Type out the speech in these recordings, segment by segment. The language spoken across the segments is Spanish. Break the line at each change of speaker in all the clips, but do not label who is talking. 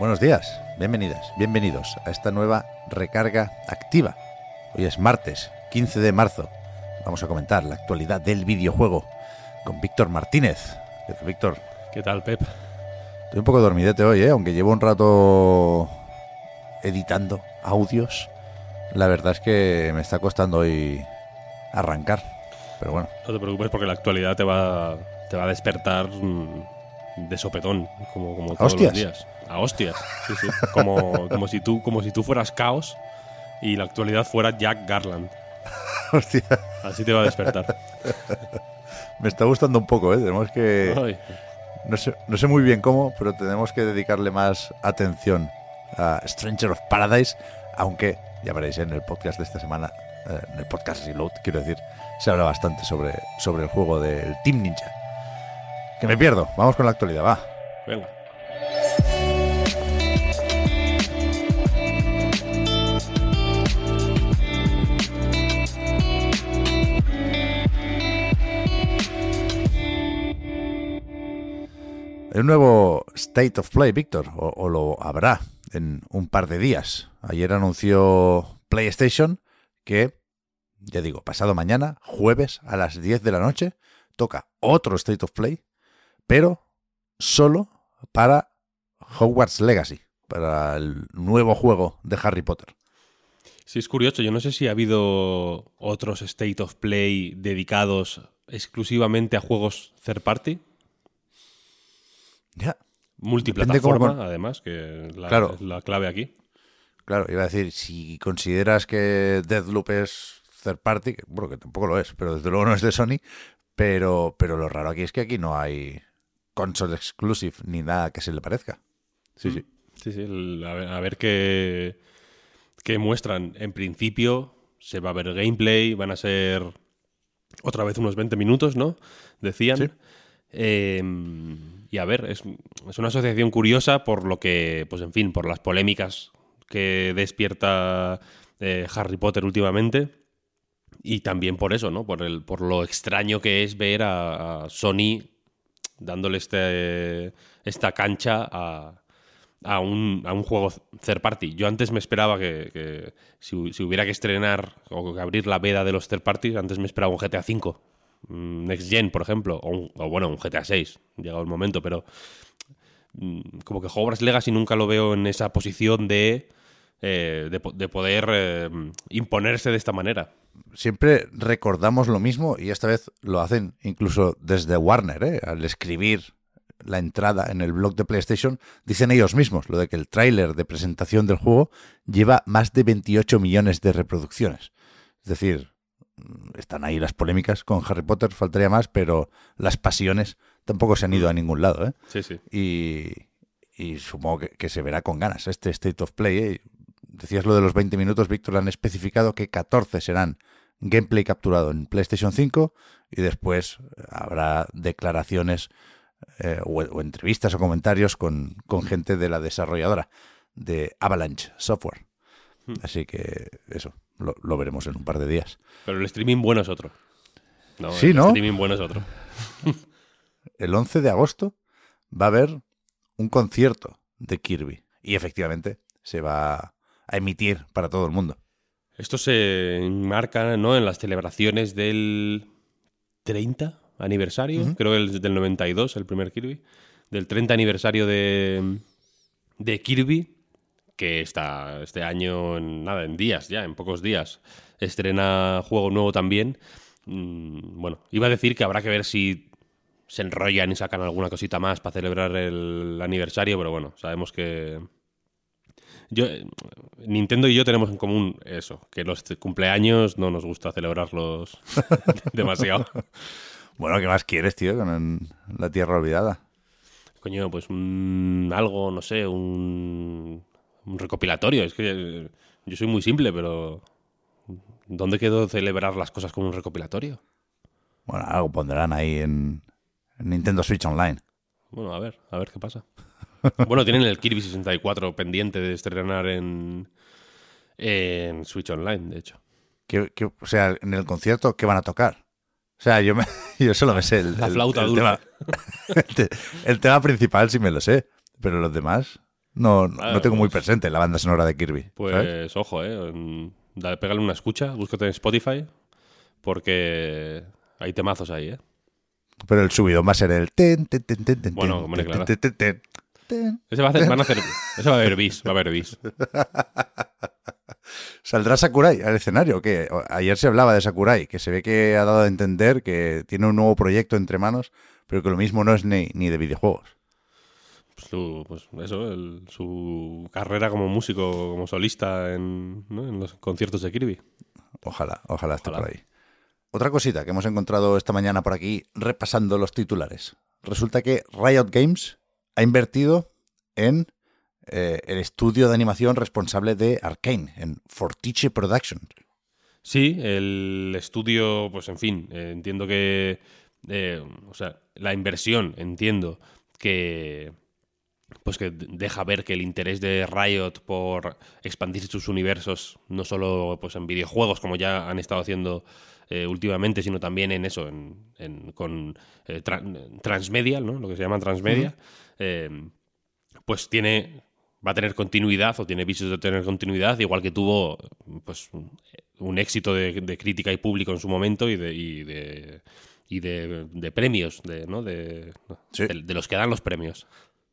Buenos días, bienvenidas, bienvenidos a esta nueva recarga activa. Hoy es martes, 15 de marzo. Vamos a comentar la actualidad del videojuego con Víctor Martínez. ¿Qué tal, Víctor?
¿Qué tal, Pep?
Estoy un poco dormidete hoy, ¿eh? aunque llevo un rato editando audios. La verdad es que me está costando hoy arrancar. Pero bueno,
No te preocupes porque la actualidad te va, te va a despertar mm, de sopetón, como, como todos
hostias?
los días. A hostias, sí, sí. Como, como, si tú, como si tú fueras caos y la actualidad fuera Jack Garland.
hostia,
Así te va a despertar.
me está gustando un poco, ¿eh? Tenemos que...
Ay,
No sé, no sé muy bien cómo, pero tenemos que dedicarle más atención a Stranger of Paradise, aunque ya veréis en el podcast de esta semana, eh, en el podcast Reload, quiero decir, se habla bastante sobre, sobre el juego del Team Ninja. Que me pierdo, vamos con la actualidad, va.
venga.
Un nuevo State of Play, Víctor, o, o lo habrá en un par de días. Ayer anunció PlayStation que, ya digo, pasado mañana, jueves a las 10 de la noche, toca otro State of Play, pero solo para Hogwarts Legacy, para el nuevo juego de Harry Potter.
Sí, es curioso. Yo no sé si ha habido otros State of Play dedicados exclusivamente a juegos third party.
Ya,
Multiplataforma,
cómo-
además, que es la,
Claro.
es la clave aquí.
Claro, iba a decir, si consideras que Deathloop es third party, bueno, que tampoco lo es, pero desde luego no es de Sony, pero, pero lo raro aquí es que aquí no hay console exclusive ni nada que se le parezca. Sí, sí.
Sí, sí, el- a ver, a ver qué, qué muestran. En principio se va a ver gameplay, van a ser otra vez unos 20 minutos, ¿no? Decían.
Sí.
Eh, y a ver, es, es una asociación curiosa por lo que, pues en fin, por las polémicas que despierta eh, Harry Potter últimamente. Y también por eso, ¿no? Por, el, por lo extraño que es ver a, a Sony dándole este, esta cancha a, a un, a un juego third party. Yo antes me esperaba que, si, si hubiera que estrenar o que abrir la veda de los third parties, antes me esperaba un GTA V, mm, Next Gen, por ejemplo, o, bueno, un GTA 6, llegado el momento, pero mm, como que Hogwarts Legacy nunca lo veo en esa posición de, eh, de, po- de poder eh, imponerse de esta manera.
Siempre recordamos lo mismo y esta vez lo hacen incluso desde Warner, ¿eh? al escribir la entrada en el blog de PlayStation, dicen ellos mismos lo de que el tráiler de presentación del juego lleva más de 28 millones de reproducciones. Es decir, mm, están ahí las polémicas con Harry Potter, faltaría más, pero las pasiones tampoco se han ido a ningún lado. ¿eh?
Sí, sí.
Y, y supongo que, que se verá con ganas este State of Play. ¿eh? Decías lo de los 20 minutos, Víctor, han especificado que 14 serán gameplay capturado en PlayStation 5 y después habrá declaraciones eh, o, o entrevistas o comentarios con, con gente de la desarrolladora de Avalanche Software. Así que eso, lo, lo veremos en un par de días.
Pero el streaming bueno es otro. No,
Sí,
el
¿no?
streaming bueno es otro.
El 11 de agosto va a haber un concierto de Kirby y efectivamente se va a emitir para todo el mundo.
Esto se enmarca ¿no? en las celebraciones del 30 aniversario, creo que el del 92, el primer Kirby, del 30 aniversario de, de Kirby, que está este año, en, nada, en días ya, en pocos días, estrena juego nuevo también. Mm, Bueno, iba a decir que habrá que ver si se enrollan y sacan alguna cosita más para celebrar el aniversario, pero bueno, sabemos que... Yo, Nintendo y yo tenemos en común eso, que los cumpleaños no nos gusta celebrarlos demasiado.
Bueno, ¿qué más quieres, tío, con la Tierra Olvidada?
Coño, pues un algo, no sé, un, un recopilatorio. Es que eh, yo soy muy simple, pero ¿dónde quedó celebrar las cosas con un recopilatorio?
Bueno, algo pondrán ahí en, en Nintendo Switch Online.
Bueno, a ver, a ver qué pasa. Bueno, tienen el Kirby 64 pendiente de estrenar en, en Switch Online, de hecho.
¿Qué- qué- o sea, en el concierto, ¿qué van a tocar? O sea, yo, me, yo solo me sé el,
La flauta
el tema, el, te- el tema principal sí me lo sé, pero los demás no, no
Ah,
tengo muy
pues-
presente la banda sonora de Kirby.
Pues
¿sabes?
ojo, eh. Dale, pégale una escucha, búscate en Spotify, porque hay temazos ahí, eh.
Pero el subidón va a ser el... ten, ten, ten, ten, ten,
Bueno,
ten, ten, ten, ten, ten, ten.
Ese va a hacer, van a hacer, ese va a haber bis, va a haber bis.
¿Saldrá Sakurai al escenario? que Ayer se hablaba de Sakurai, que se ve que ha dado a entender que tiene un nuevo proyecto entre manos, pero que lo mismo no es ni, ni de videojuegos.
Pues, su- pues eso, el- su carrera como músico, como solista en, ¿no? en los conciertos de Kirby.
Ojalá, ojalá esté
Ojalá.
por ahí. Otra cosita que hemos encontrado esta mañana por aquí, repasando los titulares. Resulta que Riot Games ha invertido en eh, el estudio de animación responsable de Arkane, en Fortiche Productions.
Sí, el estudio, pues en fin, eh, entiendo que, eh, o sea, la inversión, entiendo que, pues que deja ver que el interés de Riot por expandir sus universos, no solo pues en videojuegos como ya han estado haciendo eh, últimamente, sino también en eso, en, en- con eh, tran- transmedia, ¿no? Lo que se llama transmedia, eh, pues tiene va a tener continuidad o tiene visos de tener continuidad, igual que tuvo pues un, éxito de, de crítica y público en su momento y de y de, y de, de premios, de, ¿no?
Sí.
de, de los que dan los premios.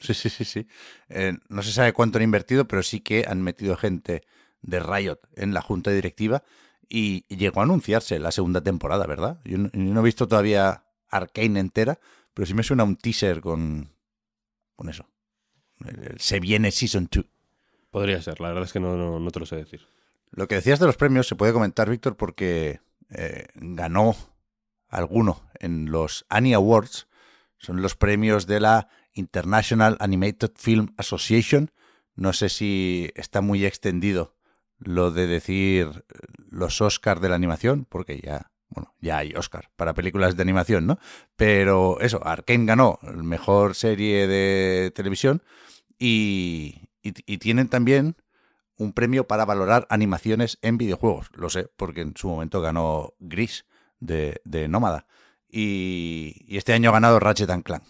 Sí, sí, sí, sí. Eh, no se sabe cuánto han invertido, pero sí que han metido gente de Riot en la junta directiva y llegó a anunciarse la segunda temporada, ¿verdad? Yo no, yo no he visto todavía Arkane entera, pero sí me suena un teaser con, con eso. El- el Se viene Season 2.
Podría ser, la verdad es que no, no, no te lo sé decir.
Lo que decías de los premios se puede comentar, Víctor, porque eh, ganó alguno en los Annie Awards. Son los premios de la International Animated Film Association. No sé si está muy extendido lo de decir eh, los Oscars de la animación, porque ya, bueno, ya hay Oscar para películas de animación, ¿no? Pero eso, Arkane ganó mejor serie de televisión y, tienen también un premio para valorar animaciones en videojuegos. Lo sé, porque en su momento ganó Gris de, Nómada. Y, y este año ha ganado Ratchet and Clank,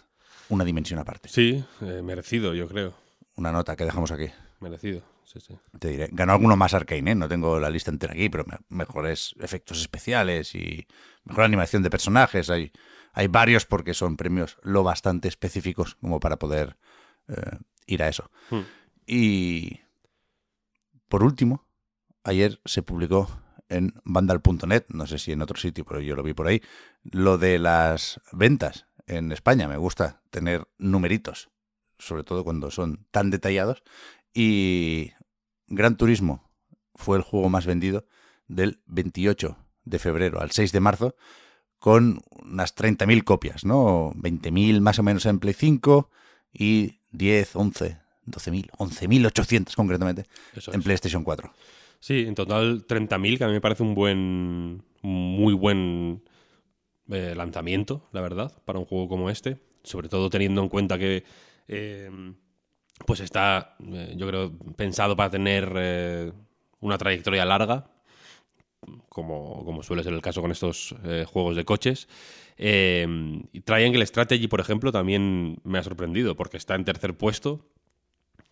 una dimensión aparte.
Sí, eh, merecido, yo creo.
Una nota que dejamos aquí.
Merecido, sí, sí.
Te diré. Ganó alguno más Arkane, ¿eh? no tengo la lista entera aquí, pero me- mejores efectos especiales y mejor animación de personajes. Hay, hay varios porque son premios lo bastante específicos como para poder eh, ir a eso.
Hmm.
Y por último, ayer se publicó en vandal.net, no sé si en otro sitio, pero yo lo vi por ahí, lo de las ventas en España. Me gusta tener numeritos, sobre todo cuando son tan detallados. Y Gran Turismo fue el juego más vendido del 28 de febrero al 6 de marzo, con unas 30.000 copias, ¿no? 20.000 más o menos en Play 5 y 10, 11, 12.000, 11.800 concretamente
Eso
en
es.
PlayStation 4.
Sí, en total 30.000, que a mí me parece un buen, muy buen eh, lanzamiento, la verdad, para un juego como este. Sobre todo teniendo en cuenta que eh, pues está, eh, yo creo, pensado para tener eh, una trayectoria larga, como, como suele ser el caso con estos juegos de coches. Eh, y Triangle Strategy, por ejemplo, también me ha sorprendido, porque está en tercer puesto,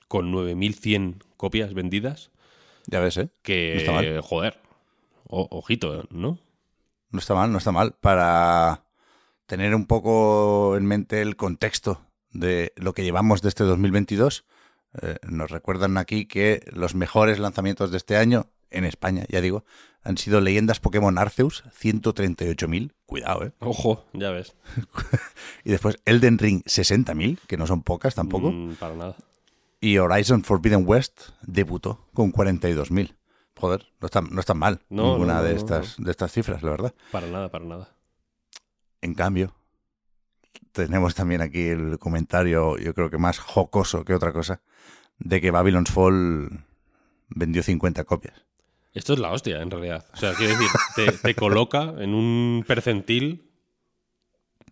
con 9.100 copias vendidas
Ya ves, ¿eh?
que,
No
joder, o- ojito, ¿no?
No está mal, no está mal. Para tener un poco en mente el contexto de lo que llevamos de este 2022, eh, nos recuerdan aquí que los mejores lanzamientos de este año, en España, ya digo, han sido Leyendas Pokémon Arceus, 138.000, cuidado, ¿eh?
Ojo, ya ves.
Y después Elden Ring, 60.000, que no son pocas tampoco.
Mm, para nada.
Y Horizon Forbidden West debutó con 42.000. Joder, no está, no mal
No,
ninguna
no, no,
de, estas, de estas cifras, la verdad.
Para nada, para nada.
En cambio, tenemos también aquí el comentario, yo creo que más jocoso que otra cosa, de que Babylon's Fall vendió 50 copias.
Esto es la hostia, en realidad. O sea, quiero decir, te, te coloca en un percentil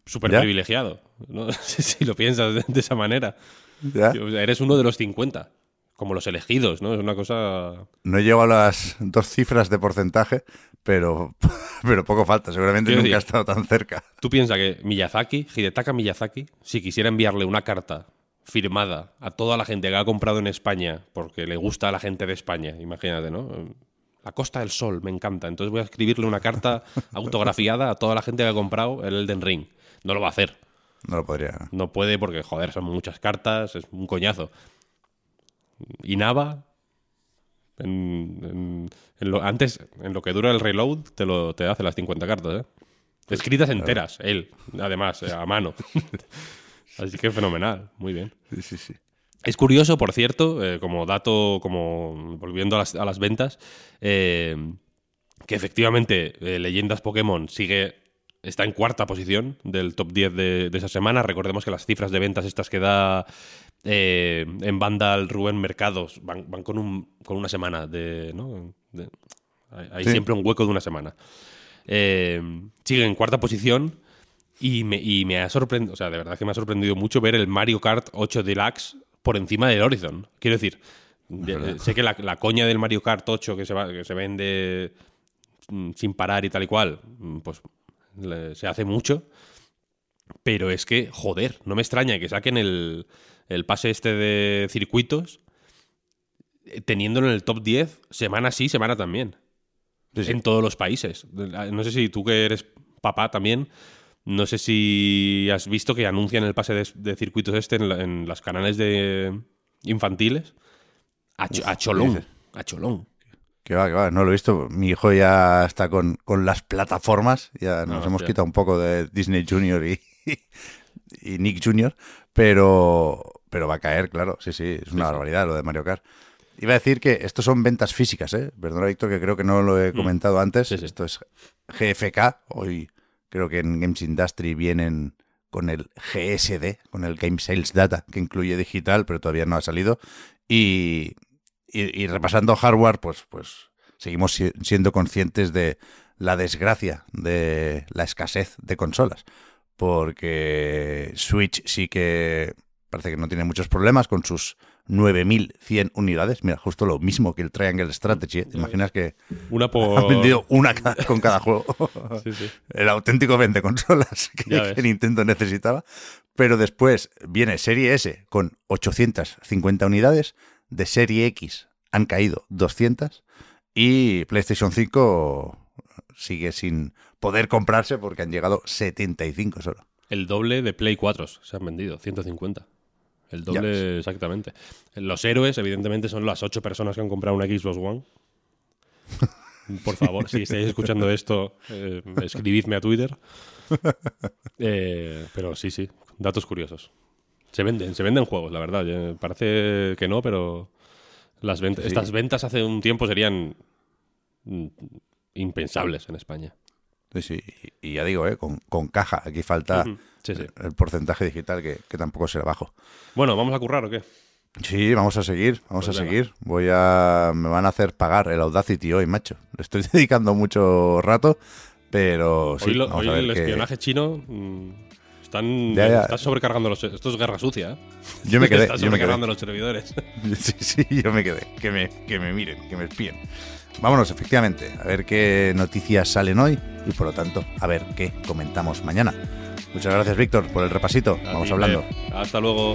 súper privilegiado. ¿no? Si, si lo piensas de, de esa manera.
¿Ya?
Eres uno de los 50. Como los elegidos, ¿no? Es una cosa.
No llego a las dos cifras de porcentaje, pero, pero poco falta. Seguramente
Quiero
nunca ha estado tan cerca.
Tú piensas que Miyazaki, Hidetaka Miyazaki, si quisiera enviarle una carta firmada a toda la gente que ha comprado en España, porque le gusta a la gente de España, imagínate, ¿no? La Costa del Sol, me encanta. Entonces voy a escribirle una carta autografiada a toda la gente que ha comprado el Elden Ring. No lo va a hacer.
No lo podría.
No puede porque, joder, son muchas cartas, es un coñazo. Y Nava, en, en- en lo, antes, en lo que dura el reload, te, lo, te hace las 50 cartas, ¿eh? Escritas enteras, él, además, eh, a mano. Así que fenomenal, muy bien.
Sí, sí, sí.
Es curioso, por cierto, eh, como dato, como volviendo a las, a las ventas, eh, que efectivamente eh, Leyendas Pokémon sigue está en cuarta posición del top 10 de, de esa semana. Recordemos que las cifras de ventas estas que da eh, en Vandal Rubén Mercados van, van con, un, con una semana de... ¿no? De- hay
Sí.
siempre un hueco de una semana. Eh, sigue en cuarta posición y me, y me ha sorprendido, o sea, de verdad que me ha sorprendido mucho ver el Mario Kart 8 Deluxe por encima del Horizon. Quiero decir, de- sé que la, la coña del Mario Kart 8 que se, va- que se vende mm, sin parar y tal y cual, mm, pues le- se hace mucho. Pero es que, joder, no me extraña que saquen el, el pase este de circuitos eh, teniéndolo en el top 10 semana sí, semana también
Sí, sí.
en todos los países. No sé si tú que eres papá también, no sé si has visto que anuncian el pase de, de circuitos este en, la- en las canales de infantiles. A, a cholón. A cholón.
Que va, que va, no lo he visto. Mi hijo ya está con, con las plataformas. Ya nos
Ah,
hemos
hostia.
quitado un poco de Disney Junior y, y Nick Junior. Pero, pero va a caer, claro. Sí, sí, es una
sí.
barbaridad lo de Mario Kart. Iba a decir que esto son ventas físicas, ¿eh? Perdona, Víctor, que creo que no lo he comentado antes.
Mm. Sí, sí.
Esto es GFK. Hoy creo que en Games Industry vienen con el GSD, con el Game Sales Data, que incluye digital, pero todavía no ha salido. Y, y- y repasando hardware, pues, pues seguimos si- siendo conscientes de la desgracia de la escasez de consolas. Porque Switch sí que parece que no tiene muchos problemas con sus 9.100 unidades. Mira, justo lo mismo que el Triangle Strategy. ¿eh? ¿Te imaginas que
Una por.
han vendido una con cada juego?
Sí, sí.
el auténtico vende consolas que Nintendo necesitaba. Pero después viene Serie S con 850 unidades, de Serie X han caído 200 y PlayStation 5 sigue sin poder comprarse porque han llegado 75 solo.
El doble de Play 4 se han vendido, 150. El doble exactamente. Los héroes, evidentemente, son las ocho personas que han comprado una Xbox One. Por favor, si estáis escuchando esto, eh, escribidme a Twitter. Eh, pero sí, sí, datos curiosos. Se venden, se venden juegos, la verdad. Eh, Parece que no, pero las ventas,
Sí.
estas ventas hace un tiempo serían mm, impensables en España.
Sí, sí, y ya digo, ¿eh? con, con caja. Aquí falta
sí.
el porcentaje digital que, que tampoco será bajo.
Bueno, ¿vamos a currar o qué?
Sí, vamos a seguir, vamos
Pues
a
venga.
seguir. Voy a. Me van a hacer pagar el Audacity hoy, macho. Le estoy dedicando mucho rato, pero sí.
hoy lo-
vamos
hoy
a ver
el espionaje chino mm, están,
Ya, ya.
están sobrecargando los... Esto es guerra sucia, ¿eh?
Yo me quedé,
Están sobrecargando los servidores.
Sí, sí, yo me quedé. Que me, que me miren, que me espíen. Vámonos, efectivamente, a ver qué noticias salen hoy y por lo tanto, a ver qué comentamos mañana. Muchas gracias, Víctor, por el repasito.
A
Vamos hablando.
Hasta luego.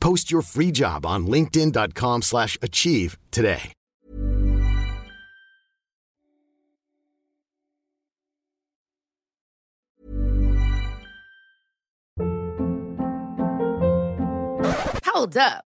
Post your free job on linkedin.com slash achieve today.
Hold up.